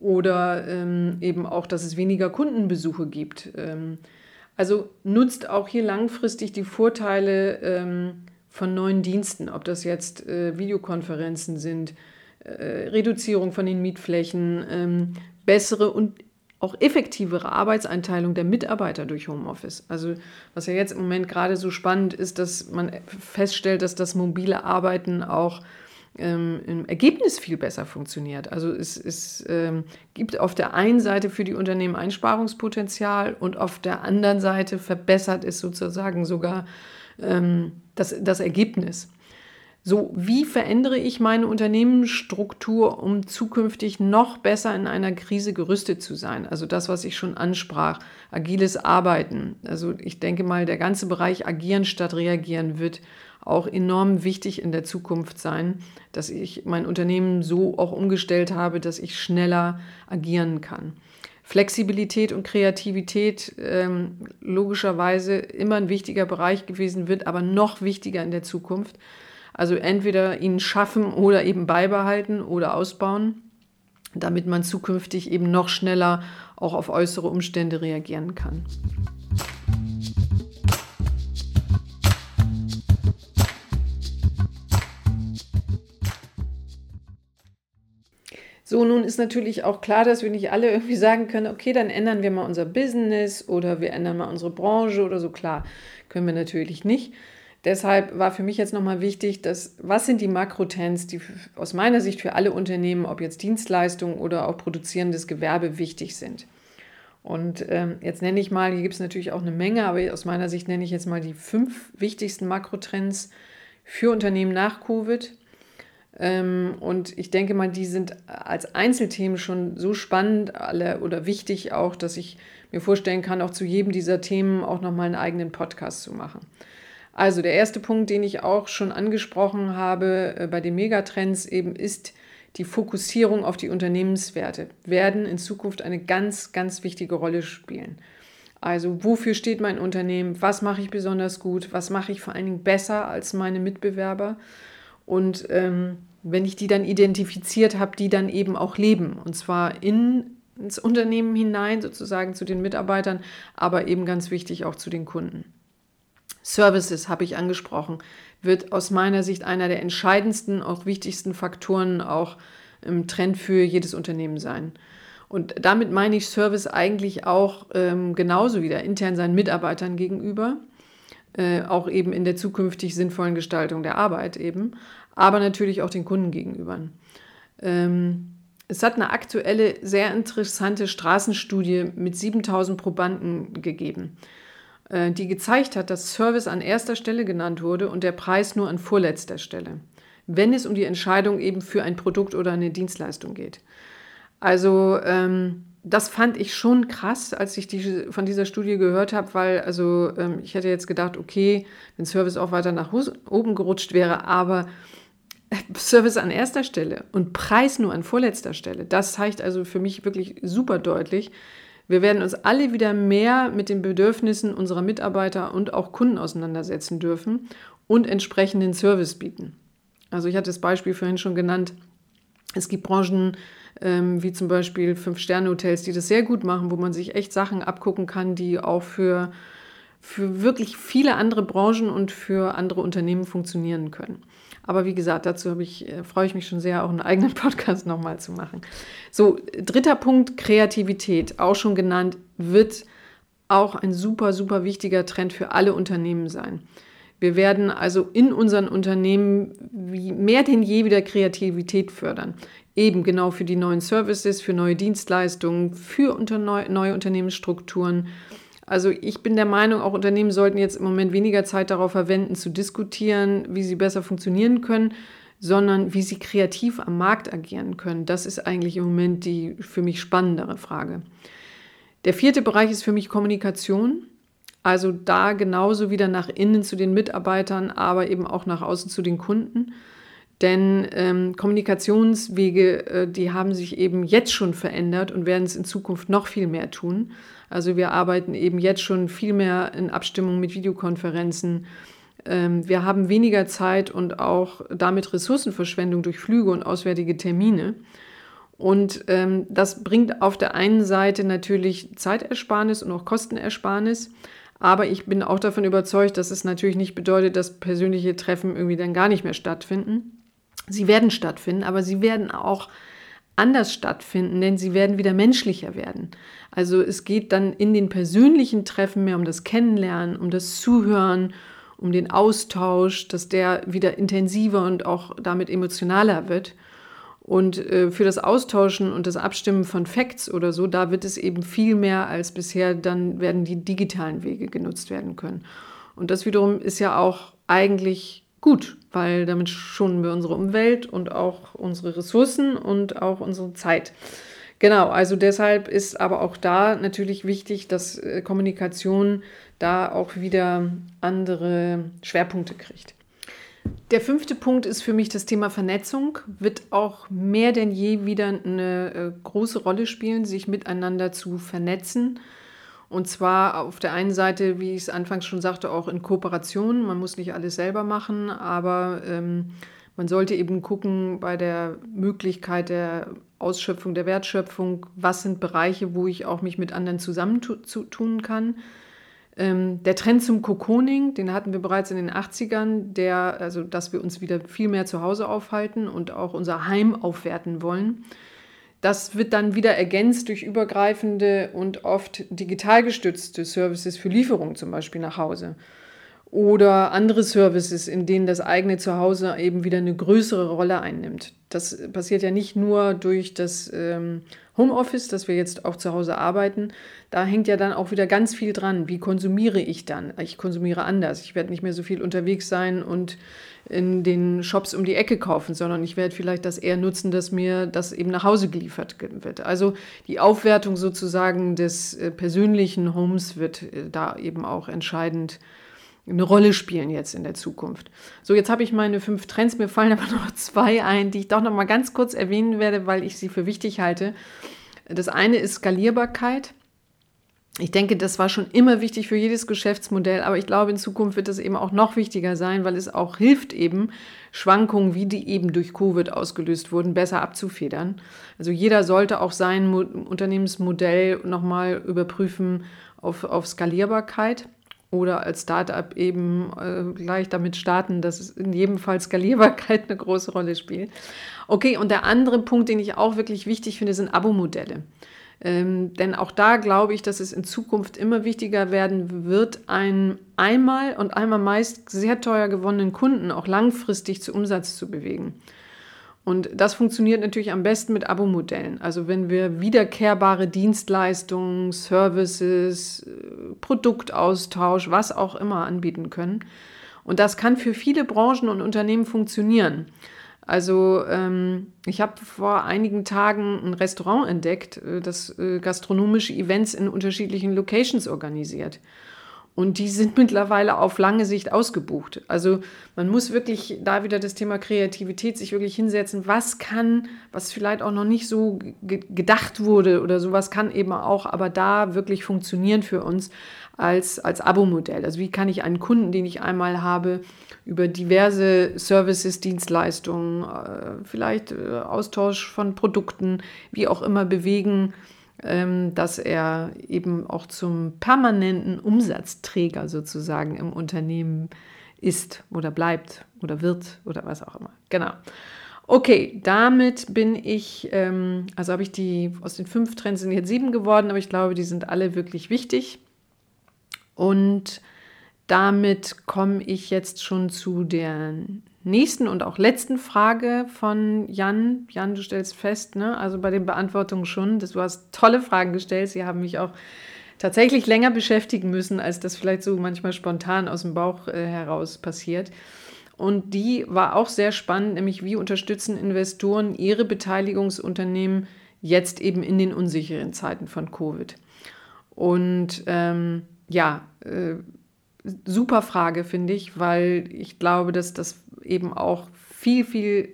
Speaker 1: Oder ähm, eben auch, dass es weniger Kundenbesuche gibt. Ähm, also nutzt auch hier langfristig die Vorteile ähm, von neuen Diensten, ob das jetzt äh, Videokonferenzen sind, äh, Reduzierung von den Mietflächen, ähm, bessere und auch effektivere Arbeitseinteilung der Mitarbeiter durch Homeoffice. Also was ja jetzt im Moment gerade so spannend ist, dass man feststellt, dass das mobile Arbeiten auch ähm, im Ergebnis viel besser funktioniert. Also es, es ähm, gibt auf der einen Seite für die Unternehmen Einsparungspotenzial und auf der anderen Seite verbessert es sozusagen sogar ähm, das, das Ergebnis. So, wie verändere ich meine Unternehmensstruktur, um zukünftig noch besser in einer Krise gerüstet zu sein? Also das, was ich schon ansprach, agiles Arbeiten. Also ich denke mal, der ganze Bereich agieren statt reagieren wird auch enorm wichtig in der Zukunft sein, dass ich mein Unternehmen so auch umgestellt habe, dass ich schneller agieren kann. Flexibilität und Kreativität ähm, logischerweise immer ein wichtiger Bereich gewesen wird, aber noch wichtiger in der Zukunft. Also entweder ihn schaffen oder eben beibehalten oder ausbauen, damit man zukünftig eben noch schneller auch auf äußere Umstände reagieren kann. So, nun ist natürlich auch klar, dass wir nicht alle irgendwie sagen können, okay, dann ändern wir mal unser Business oder wir ändern mal unsere Branche oder so. Klar, können wir natürlich nicht. Deshalb war für mich jetzt nochmal wichtig, dass, was sind die Makrotrends, die aus meiner Sicht für alle Unternehmen, ob jetzt Dienstleistungen oder auch produzierendes Gewerbe, wichtig sind. Und ähm, jetzt nenne ich mal, hier gibt es natürlich auch eine Menge, aber aus meiner Sicht nenne ich jetzt mal die fünf wichtigsten Makrotrends für Unternehmen nach Covid. Ähm, und ich denke mal, die sind als Einzelthemen schon so spannend alle oder wichtig auch, dass ich mir vorstellen kann, auch zu jedem dieser Themen auch nochmal einen eigenen Podcast zu machen. Also der erste Punkt, den ich auch schon angesprochen habe äh, bei den Megatrends eben ist die Fokussierung auf die Unternehmenswerte werden in Zukunft eine ganz, ganz wichtige Rolle spielen. Also wofür steht mein Unternehmen? Was mache ich besonders gut? Was mache ich vor allen Dingen besser als meine Mitbewerber? Und ähm, wenn ich die dann identifiziert habe, die dann eben auch leben. Und zwar in, ins Unternehmen hinein, sozusagen zu den Mitarbeitern, aber eben ganz wichtig auch zu den Kunden. Services habe ich angesprochen, wird aus meiner Sicht einer der entscheidendsten, auch wichtigsten Faktoren auch im Trend für jedes Unternehmen sein. Und damit meine ich Service eigentlich auch ähm, genauso wieder intern seinen Mitarbeitern gegenüber, äh, auch eben in der zukünftig sinnvollen Gestaltung der Arbeit eben, aber natürlich auch den Kunden gegenüber. Ähm, es hat eine aktuelle, sehr interessante Straßenstudie mit 7000 Probanden gegeben. Äh, die gezeigt hat, dass Service an erster Stelle genannt wurde und der Preis nur an vorletzter Stelle, wenn es um die Entscheidung eben für ein Produkt oder eine Dienstleistung geht. Also ähm, das fand ich schon krass, als ich die, von dieser Studie gehört habe, weil also ähm, ich hätte jetzt gedacht, okay, wenn Service auch weiter nach oben gerutscht wäre, aber Service an erster Stelle und Preis nur an vorletzter Stelle, das zeigt also für mich wirklich super deutlich, wir werden uns alle wieder mehr mit den Bedürfnissen unserer Mitarbeiter und auch Kunden auseinandersetzen dürfen und entsprechenden Service bieten. Also ich hatte das Beispiel vorhin schon genannt. Es gibt Branchen ähm, wie zum Beispiel Fünf-Sterne-Hotels, die das sehr gut machen, wo man sich echt Sachen abgucken kann, die auch für, für wirklich viele andere Branchen und für andere Unternehmen funktionieren können. Aber wie gesagt, dazu ich, äh, freue ich mich schon sehr, auch einen eigenen Podcast nochmal zu machen. So, dritter Punkt, Kreativität, auch schon genannt, wird auch ein super, super wichtiger Trend für alle Unternehmen sein. Wir werden also in unseren Unternehmen mehr denn je wieder Kreativität fördern. Eben genau für die neuen Services, für neue Dienstleistungen, für unter neu, neue Unternehmensstrukturen also ich bin der Meinung, auch Unternehmen sollten jetzt im Moment weniger Zeit darauf verwenden, zu diskutieren, wie sie besser funktionieren können, sondern wie sie kreativ am Markt agieren können. Das ist eigentlich im Moment die für mich spannendere Frage. Der vierte Bereich ist für mich Kommunikation. Also da genauso wieder nach innen zu den Mitarbeitern, aber eben auch nach außen zu den Kunden. Denn ähm, Kommunikationswege, äh, die haben sich eben jetzt schon verändert und werden es in Zukunft noch viel mehr tun. Also wir arbeiten eben jetzt schon viel mehr in Abstimmung mit Videokonferenzen. Ähm, wir haben weniger Zeit und auch damit Ressourcenverschwendung durch Flüge und auswärtige Termine. Und ähm, das bringt auf der einen Seite natürlich Zeitersparnis und auch Kostenersparnis. Aber ich bin auch davon überzeugt, dass es natürlich nicht bedeutet, dass persönliche Treffen irgendwie dann gar nicht mehr stattfinden Sie werden stattfinden, aber sie werden auch anders stattfinden, denn sie werden wieder menschlicher werden. Also es geht dann in den persönlichen Treffen mehr um das Kennenlernen, um das Zuhören, um den Austausch, dass der wieder intensiver und auch damit emotionaler wird. Und äh, für das Austauschen und das Abstimmen von Facts oder so, da wird es eben viel mehr als bisher, dann werden die digitalen Wege genutzt werden können. Und das wiederum ist ja auch eigentlich gut, weil damit schonen wir unsere Umwelt und auch unsere Ressourcen und auch unsere Zeit. Genau, also deshalb ist aber auch da natürlich wichtig, dass äh, Kommunikation da auch wieder andere Schwerpunkte kriegt. Der fünfte Punkt ist für mich das Thema Vernetzung, wird auch mehr denn je wieder eine äh, große Rolle spielen, sich miteinander zu vernetzen und zwar auf der einen Seite, wie ich es anfangs schon sagte, auch in Kooperation. Man muss nicht alles selber machen, aber ähm, man sollte eben gucken bei der Möglichkeit der Ausschöpfung, der Wertschöpfung, was sind Bereiche, wo ich auch mich mit anderen zusammentun kann. Ähm, der Trend zum Kokoning, den hatten wir bereits in den 80ern, der, also dass wir uns wieder viel mehr zu Hause aufhalten und auch unser Heim aufwerten wollen. Das wird dann wieder ergänzt durch übergreifende und oft digital gestützte Services für Lieferung zum Beispiel nach Hause. Oder andere Services, in denen das eigene Zuhause eben wieder eine größere Rolle einnimmt. Das passiert ja nicht nur durch das ähm, Homeoffice, dass wir jetzt auch zu Hause arbeiten. Da hängt ja dann auch wieder ganz viel dran. Wie konsumiere ich dann? Ich konsumiere anders. Ich werde nicht mehr so viel unterwegs sein und in den Shops um die Ecke kaufen, sondern ich werde vielleicht das eher nutzen, dass mir das eben nach Hause geliefert wird. Also die Aufwertung sozusagen des äh, persönlichen Homes wird äh, da eben auch entscheidend eine Rolle spielen jetzt in der Zukunft. So, jetzt habe ich meine fünf Trends. Mir fallen aber noch zwei ein, die ich doch noch mal ganz kurz erwähnen werde, weil ich sie für wichtig halte. Das eine ist Skalierbarkeit ich denke, das war schon immer wichtig für jedes Geschäftsmodell, aber ich glaube, in Zukunft wird das eben auch noch wichtiger sein, weil es auch hilft, eben Schwankungen, wie die eben durch Covid ausgelöst wurden, besser abzufedern. Also jeder sollte auch sein Mo Unternehmensmodell nochmal überprüfen auf, auf Skalierbarkeit oder als Startup eben äh, gleich damit starten, dass in jedem Fall Skalierbarkeit eine große Rolle spielt. Okay, und der andere Punkt, den ich auch wirklich wichtig finde, sind Abo-Modelle. Ähm, denn auch da glaube ich, dass es in Zukunft immer wichtiger werden wird, einen einmal und einmal meist sehr teuer gewonnenen Kunden auch langfristig zu Umsatz zu bewegen. Und das funktioniert natürlich am besten mit Abo-Modellen. Also wenn wir wiederkehrbare Dienstleistungen, Services, äh, Produktaustausch, was auch immer anbieten können. Und das kann für viele Branchen und Unternehmen funktionieren. Also ähm, ich habe vor einigen Tagen ein Restaurant entdeckt, äh, das äh, gastronomische Events in unterschiedlichen Locations organisiert. Und die sind mittlerweile auf lange Sicht ausgebucht. Also man muss wirklich da wieder das Thema Kreativität sich wirklich hinsetzen. Was kann, was vielleicht auch noch nicht so gedacht wurde oder sowas kann eben auch, aber da wirklich funktionieren für uns als, als Abo-Modell. Also wie kann ich einen Kunden, den ich einmal habe, über diverse Services, Dienstleistungen, äh, vielleicht äh, Austausch von Produkten, wie auch immer bewegen, ähm, dass er eben auch zum permanenten Umsatzträger sozusagen im Unternehmen ist oder bleibt oder wird oder was auch immer. Genau. Okay, damit bin ich, ähm, also habe ich die, aus den fünf Trends sind jetzt sieben geworden, aber ich glaube, die sind alle wirklich wichtig. Und damit komme ich jetzt schon zu der nächsten und auch letzten Frage von Jan. Jan, du stellst fest, ne? also bei den Beantwortungen schon, dass du hast tolle Fragen gestellt. Sie haben mich auch tatsächlich länger beschäftigen müssen, als das vielleicht so manchmal spontan aus dem Bauch äh, heraus passiert. Und die war auch sehr spannend, nämlich wie unterstützen Investoren ihre Beteiligungsunternehmen jetzt eben in den unsicheren Zeiten von Covid. Und ähm, ja, äh, super Frage, finde ich, weil ich glaube, dass das eben auch viel, viel,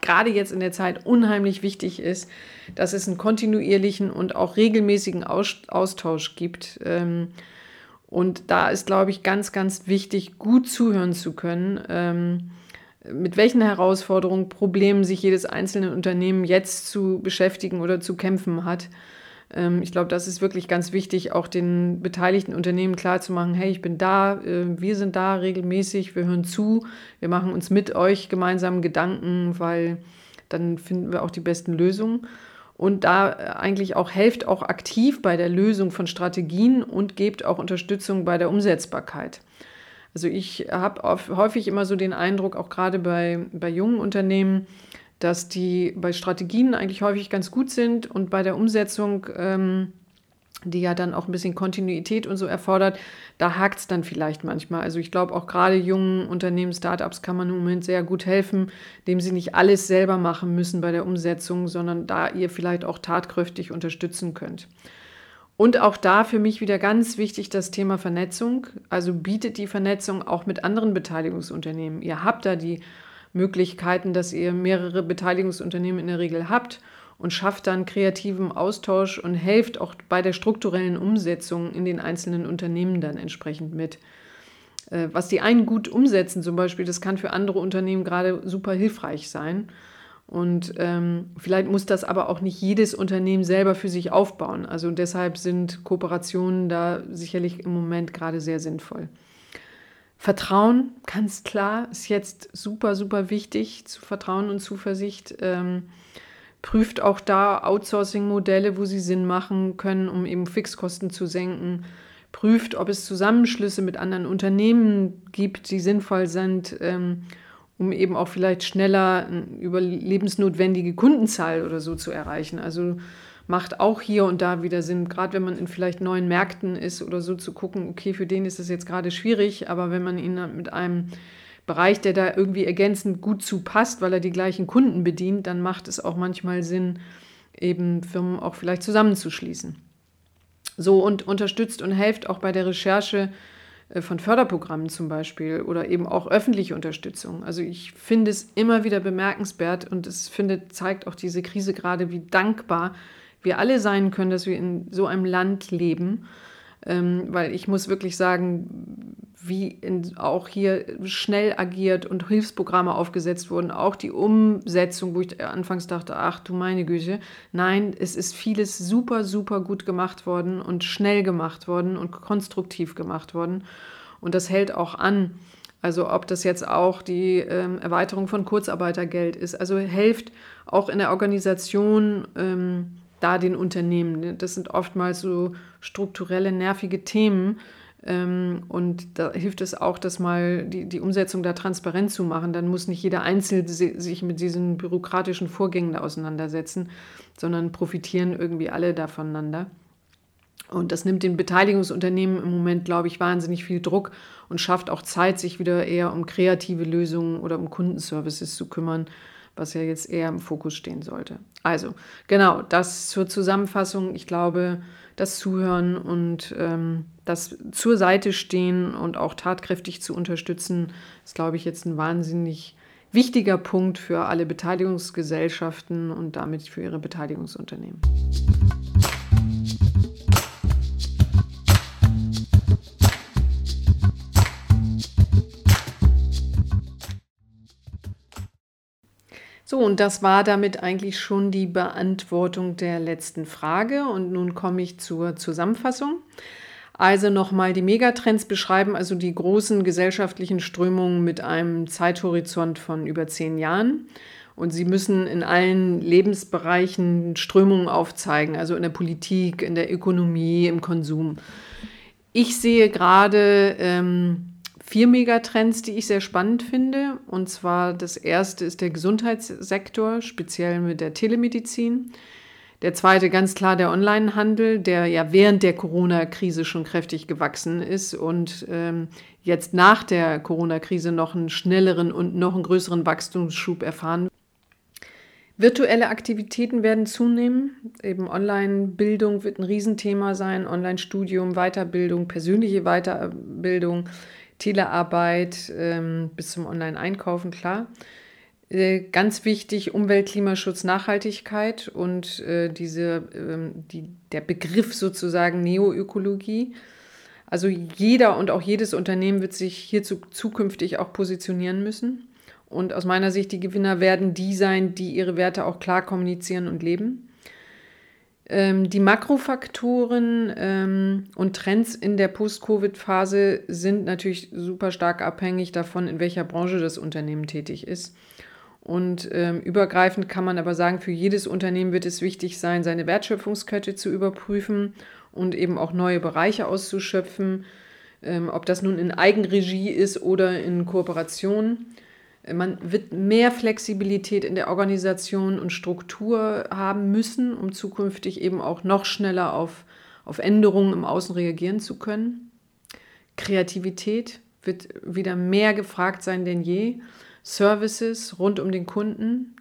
Speaker 1: gerade jetzt in der Zeit, unheimlich wichtig ist, dass es einen kontinuierlichen und auch regelmäßigen Austausch gibt. Ähm, und da ist, glaube ich, ganz, ganz wichtig, gut zuhören zu können, ähm, mit welchen Herausforderungen, Problemen sich jedes einzelne Unternehmen jetzt zu beschäftigen oder zu kämpfen hat ich glaube, das ist wirklich ganz wichtig, auch den beteiligten Unternehmen klarzumachen, hey, ich bin da, äh, wir sind da regelmäßig, wir hören zu, wir machen uns mit euch gemeinsam Gedanken, weil dann finden wir auch die besten Lösungen. Und da äh, eigentlich auch helft auch aktiv bei der Lösung von Strategien und gebt auch Unterstützung bei der Umsetzbarkeit. Also ich habe häufig immer so den Eindruck, auch gerade bei, bei jungen Unternehmen, dass die bei Strategien eigentlich häufig ganz gut sind und bei der Umsetzung, ähm, die ja dann auch ein bisschen Kontinuität und so erfordert, da hakt es dann vielleicht manchmal. Also ich glaube auch gerade jungen Unternehmen, Startups kann man im Moment sehr gut helfen, indem sie nicht alles selber machen müssen bei der Umsetzung, sondern da ihr vielleicht auch tatkräftig unterstützen könnt. Und auch da für mich wieder ganz wichtig das Thema Vernetzung. Also bietet die Vernetzung auch mit anderen Beteiligungsunternehmen. Ihr habt da die Möglichkeiten, dass ihr mehrere Beteiligungsunternehmen in der Regel habt und schafft dann kreativen Austausch und helft auch bei der strukturellen Umsetzung in den einzelnen Unternehmen dann entsprechend mit. Äh, was die einen gut umsetzen, zum Beispiel, das kann für andere Unternehmen gerade super hilfreich sein. Und ähm, vielleicht muss das aber auch nicht jedes Unternehmen selber für sich aufbauen. Also deshalb sind Kooperationen da sicherlich im Moment gerade sehr sinnvoll. Vertrauen, ganz klar, ist jetzt super, super wichtig, zu Vertrauen und Zuversicht. Ähm, prüft auch da Outsourcing-Modelle, wo sie Sinn machen können, um eben Fixkosten zu senken. Prüft, ob es Zusammenschlüsse mit anderen Unternehmen gibt, die sinnvoll sind, ähm, um eben auch vielleicht schneller überlebensnotwendige Kundenzahl oder so zu erreichen. Also macht auch hier und da wieder Sinn, gerade wenn man in vielleicht neuen Märkten ist oder so zu gucken, okay, für den ist es jetzt gerade schwierig, aber wenn man ihn mit einem Bereich, der da irgendwie ergänzend gut zu passt, weil er die gleichen Kunden bedient, dann macht es auch manchmal Sinn, eben Firmen auch vielleicht zusammenzuschließen. So und unterstützt und hilft auch bei der Recherche äh, von Förderprogrammen zum Beispiel oder eben auch öffentliche Unterstützung. Also ich finde es immer wieder bemerkenswert und es finde, zeigt auch diese Krise gerade, wie dankbar wir alle sein können, dass wir in so einem Land leben. Ähm, weil ich muss wirklich sagen, wie in, auch hier schnell agiert und Hilfsprogramme aufgesetzt wurden, auch die Umsetzung, wo ich anfangs dachte, ach du meine Güte, nein, es ist vieles super, super gut gemacht worden und schnell gemacht worden und konstruktiv gemacht worden. Und das hält auch an. Also ob das jetzt auch die ähm, Erweiterung von Kurzarbeitergeld ist. Also hilft auch in der Organisation. Ähm, da den Unternehmen. Ne? Das sind oftmals so strukturelle, nervige Themen. Ähm, und da hilft es auch, das mal die, die Umsetzung da transparent zu machen. Dann muss nicht jeder Einzelne sich mit diesen bürokratischen Vorgängen auseinandersetzen, sondern profitieren irgendwie alle da voneinander. Und das nimmt den Beteiligungsunternehmen im Moment, glaube ich, wahnsinnig viel Druck und schafft auch Zeit, sich wieder eher um kreative Lösungen oder um Kundenservices zu kümmern, was ja jetzt eher im Fokus stehen sollte. Also, genau, das zur Zusammenfassung. Ich glaube, das Zuhören und ähm, das zur Seite stehen und auch tatkräftig zu unterstützen, ist, glaube ich, jetzt ein wahnsinnig wichtiger Punkt für alle Beteiligungsgesellschaften und damit für ihre Beteiligungsunternehmen. So, und das war damit eigentlich schon die Beantwortung der letzten Frage. Und nun komme ich zur Zusammenfassung. Also nochmal die Megatrends beschreiben, also die großen gesellschaftlichen Strömungen mit einem Zeithorizont von über zehn Jahren. Und sie müssen in allen Lebensbereichen Strömungen aufzeigen, also in der Politik, in der Ökonomie, im Konsum. Ich sehe gerade ähm, vier Megatrends, die ich sehr spannend finde. Und zwar das erste ist der Gesundheitssektor, speziell mit der Telemedizin. Der zweite ganz klar der Onlinehandel, der ja während der Corona-Krise schon kräftig gewachsen ist und ähm, jetzt nach der Corona-Krise noch einen schnelleren und noch einen größeren Wachstumsschub erfahren. Virtuelle Aktivitäten werden zunehmen. Eben Online-Bildung wird ein Riesenthema sein. Online-Studium, Weiterbildung, persönliche Weiterbildung Telearbeit ähm, bis zum Online-Einkaufen, klar. Äh, ganz wichtig, Umwelt, Klimaschutz, Nachhaltigkeit und äh, diese, ähm, die, der Begriff sozusagen Neoökologie. Also jeder und auch jedes Unternehmen wird sich hierzu zukünftig auch positionieren müssen. Und aus meiner Sicht, die Gewinner werden die sein, die ihre Werte auch klar kommunizieren und leben. Ähm, die Makrofaktoren ähm, und Trends in der Post-Covid-Phase sind natürlich super stark abhängig davon, in welcher Branche das Unternehmen tätig ist. Und ähm, übergreifend kann man aber sagen, für jedes Unternehmen wird es wichtig sein, seine Wertschöpfungskette zu überprüfen und eben auch neue Bereiche auszuschöpfen, ob das nun in Eigenregie ist oder in Kooperation. Man wird mehr Flexibilität in der Organisation und Struktur haben müssen, um zukünftig eben auch noch schneller auf, auf Änderungen im Außen reagieren zu können. Kreativität wird wieder mehr gefragt sein denn je. Services rund um den Kunden.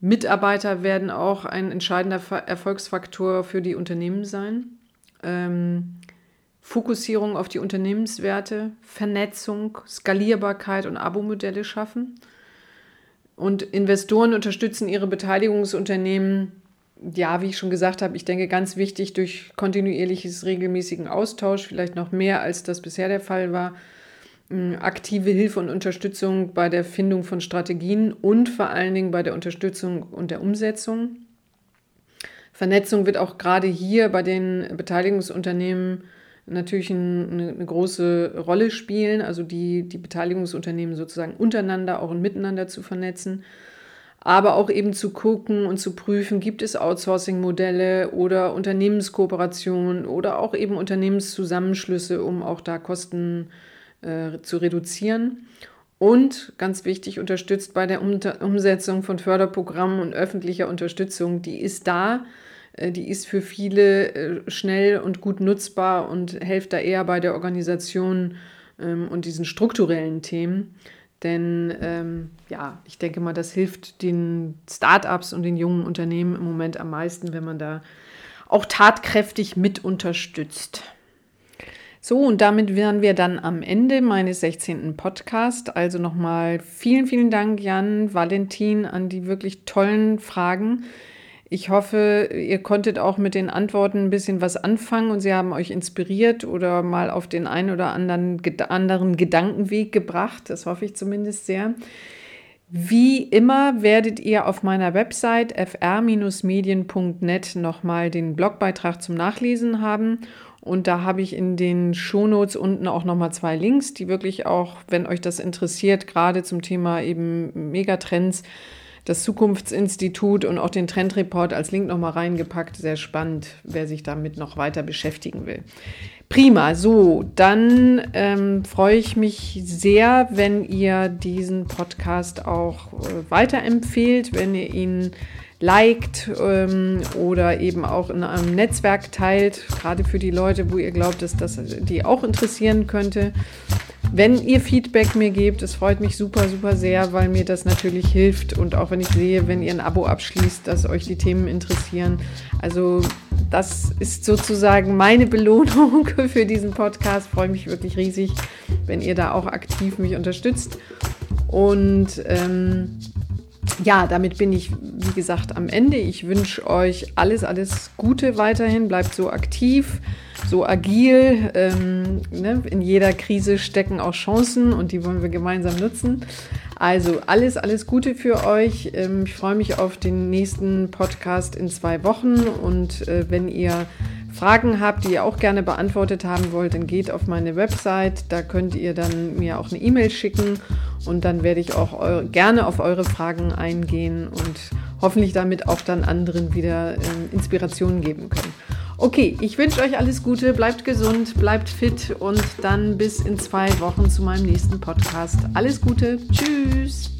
Speaker 1: Mitarbeiter werden auch ein entscheidender Erfolgsfaktor für die Unternehmen sein. Ähm, Fokussierung auf die Unternehmenswerte, Vernetzung, Skalierbarkeit und Abo-Modelle schaffen. Und Investoren unterstützen ihre Beteiligungsunternehmen, ja, wie ich schon gesagt habe, ich denke ganz wichtig durch kontinuierliches, regelmäßigen Austausch, vielleicht noch mehr als das bisher der Fall war, aktive Hilfe und Unterstützung bei der Findung von Strategien und vor allen Dingen bei der Unterstützung und der Umsetzung. Vernetzung wird auch gerade hier bei den Beteiligungsunternehmen natürlich eine, eine, große Rolle spielen, also die, die Beteiligungsunternehmen sozusagen untereinander auch und miteinander zu vernetzen, aber auch eben zu gucken und zu prüfen, gibt es Outsourcing-Modelle oder Unternehmenskooperationen oder auch eben Unternehmenszusammenschlüsse, um auch da Kosten äh, zu reduzieren. Und ganz wichtig, unterstützt bei der Umsetzung von Förderprogrammen und öffentlicher Unterstützung, die ist da die ist für viele äh, schnell und gut nutzbar und hilft da eher bei der Organisation ähm, und diesen strukturellen Themen. Denn ähm, ja, ich denke mal, das hilft den Startups und den jungen Unternehmen im Moment am meisten, wenn man da auch tatkräftig mit unterstützt. So, und damit wären wir dann am Ende meines 16. Podcasts. Also nochmal vielen, vielen Dank, Jan, Valentin, an die wirklich tollen Fragen. Ich hoffe, ihr konntet auch mit den Antworten ein bisschen was anfangen und sie haben euch inspiriert oder mal auf den einen oder anderen, anderen Gedankenweg gebracht. Das hoffe ich zumindest sehr. Wie immer werdet ihr auf meiner Website fr-medien.net nochmal den Blogbeitrag zum Nachlesen haben. Und da habe ich in den Shownotes unten auch nochmal zwei Links, die wirklich auch, wenn euch das interessiert, gerade zum Thema eben Megatrends, das Zukunftsinstitut und auch den Trendreport als Link nochmal reingepackt. Sehr spannend, wer sich damit noch weiter beschäftigen will. Prima, so, dann ähm, freue ich mich sehr, wenn ihr diesen Podcast auch äh, weiterempfehlt, wenn ihr ihn liked ähm, oder eben auch in einem Netzwerk teilt, gerade für die Leute, wo ihr glaubt, dass das die auch interessieren könnte. Wenn ihr Feedback mir gebt, es freut mich super, super sehr, weil mir das natürlich hilft und auch wenn ich sehe, wenn ihr ein Abo abschließt, dass euch die Themen interessieren. Also das ist sozusagen meine Belohnung für diesen Podcast. Freue mich wirklich riesig, wenn ihr da auch aktiv mich unterstützt. Und ähm, ja, damit bin ich, wie gesagt, am Ende. Ich wünsche euch alles, alles Gute weiterhin. Bleibt so aktiv so agil. Ähm, ne? In jeder Krise stecken auch Chancen und die wollen wir gemeinsam nutzen. Also alles, alles Gute für euch. Ähm, ich freue mich auf den nächsten Podcast in zwei Wochen und äh, wenn ihr Fragen habt, die ihr auch gerne beantwortet haben wollt, dann geht auf meine Website. Da könnt ihr dann mir auch eine E-Mail schicken und dann werde ich auch eure, gerne auf eure Fragen eingehen und hoffentlich damit auch dann anderen wieder äh, Inspirationen geben können. Okay, ich wünsche euch alles Gute, bleibt gesund, bleibt fit und dann bis in zwei Wochen zu meinem nächsten Podcast. Alles Gute, tschüss.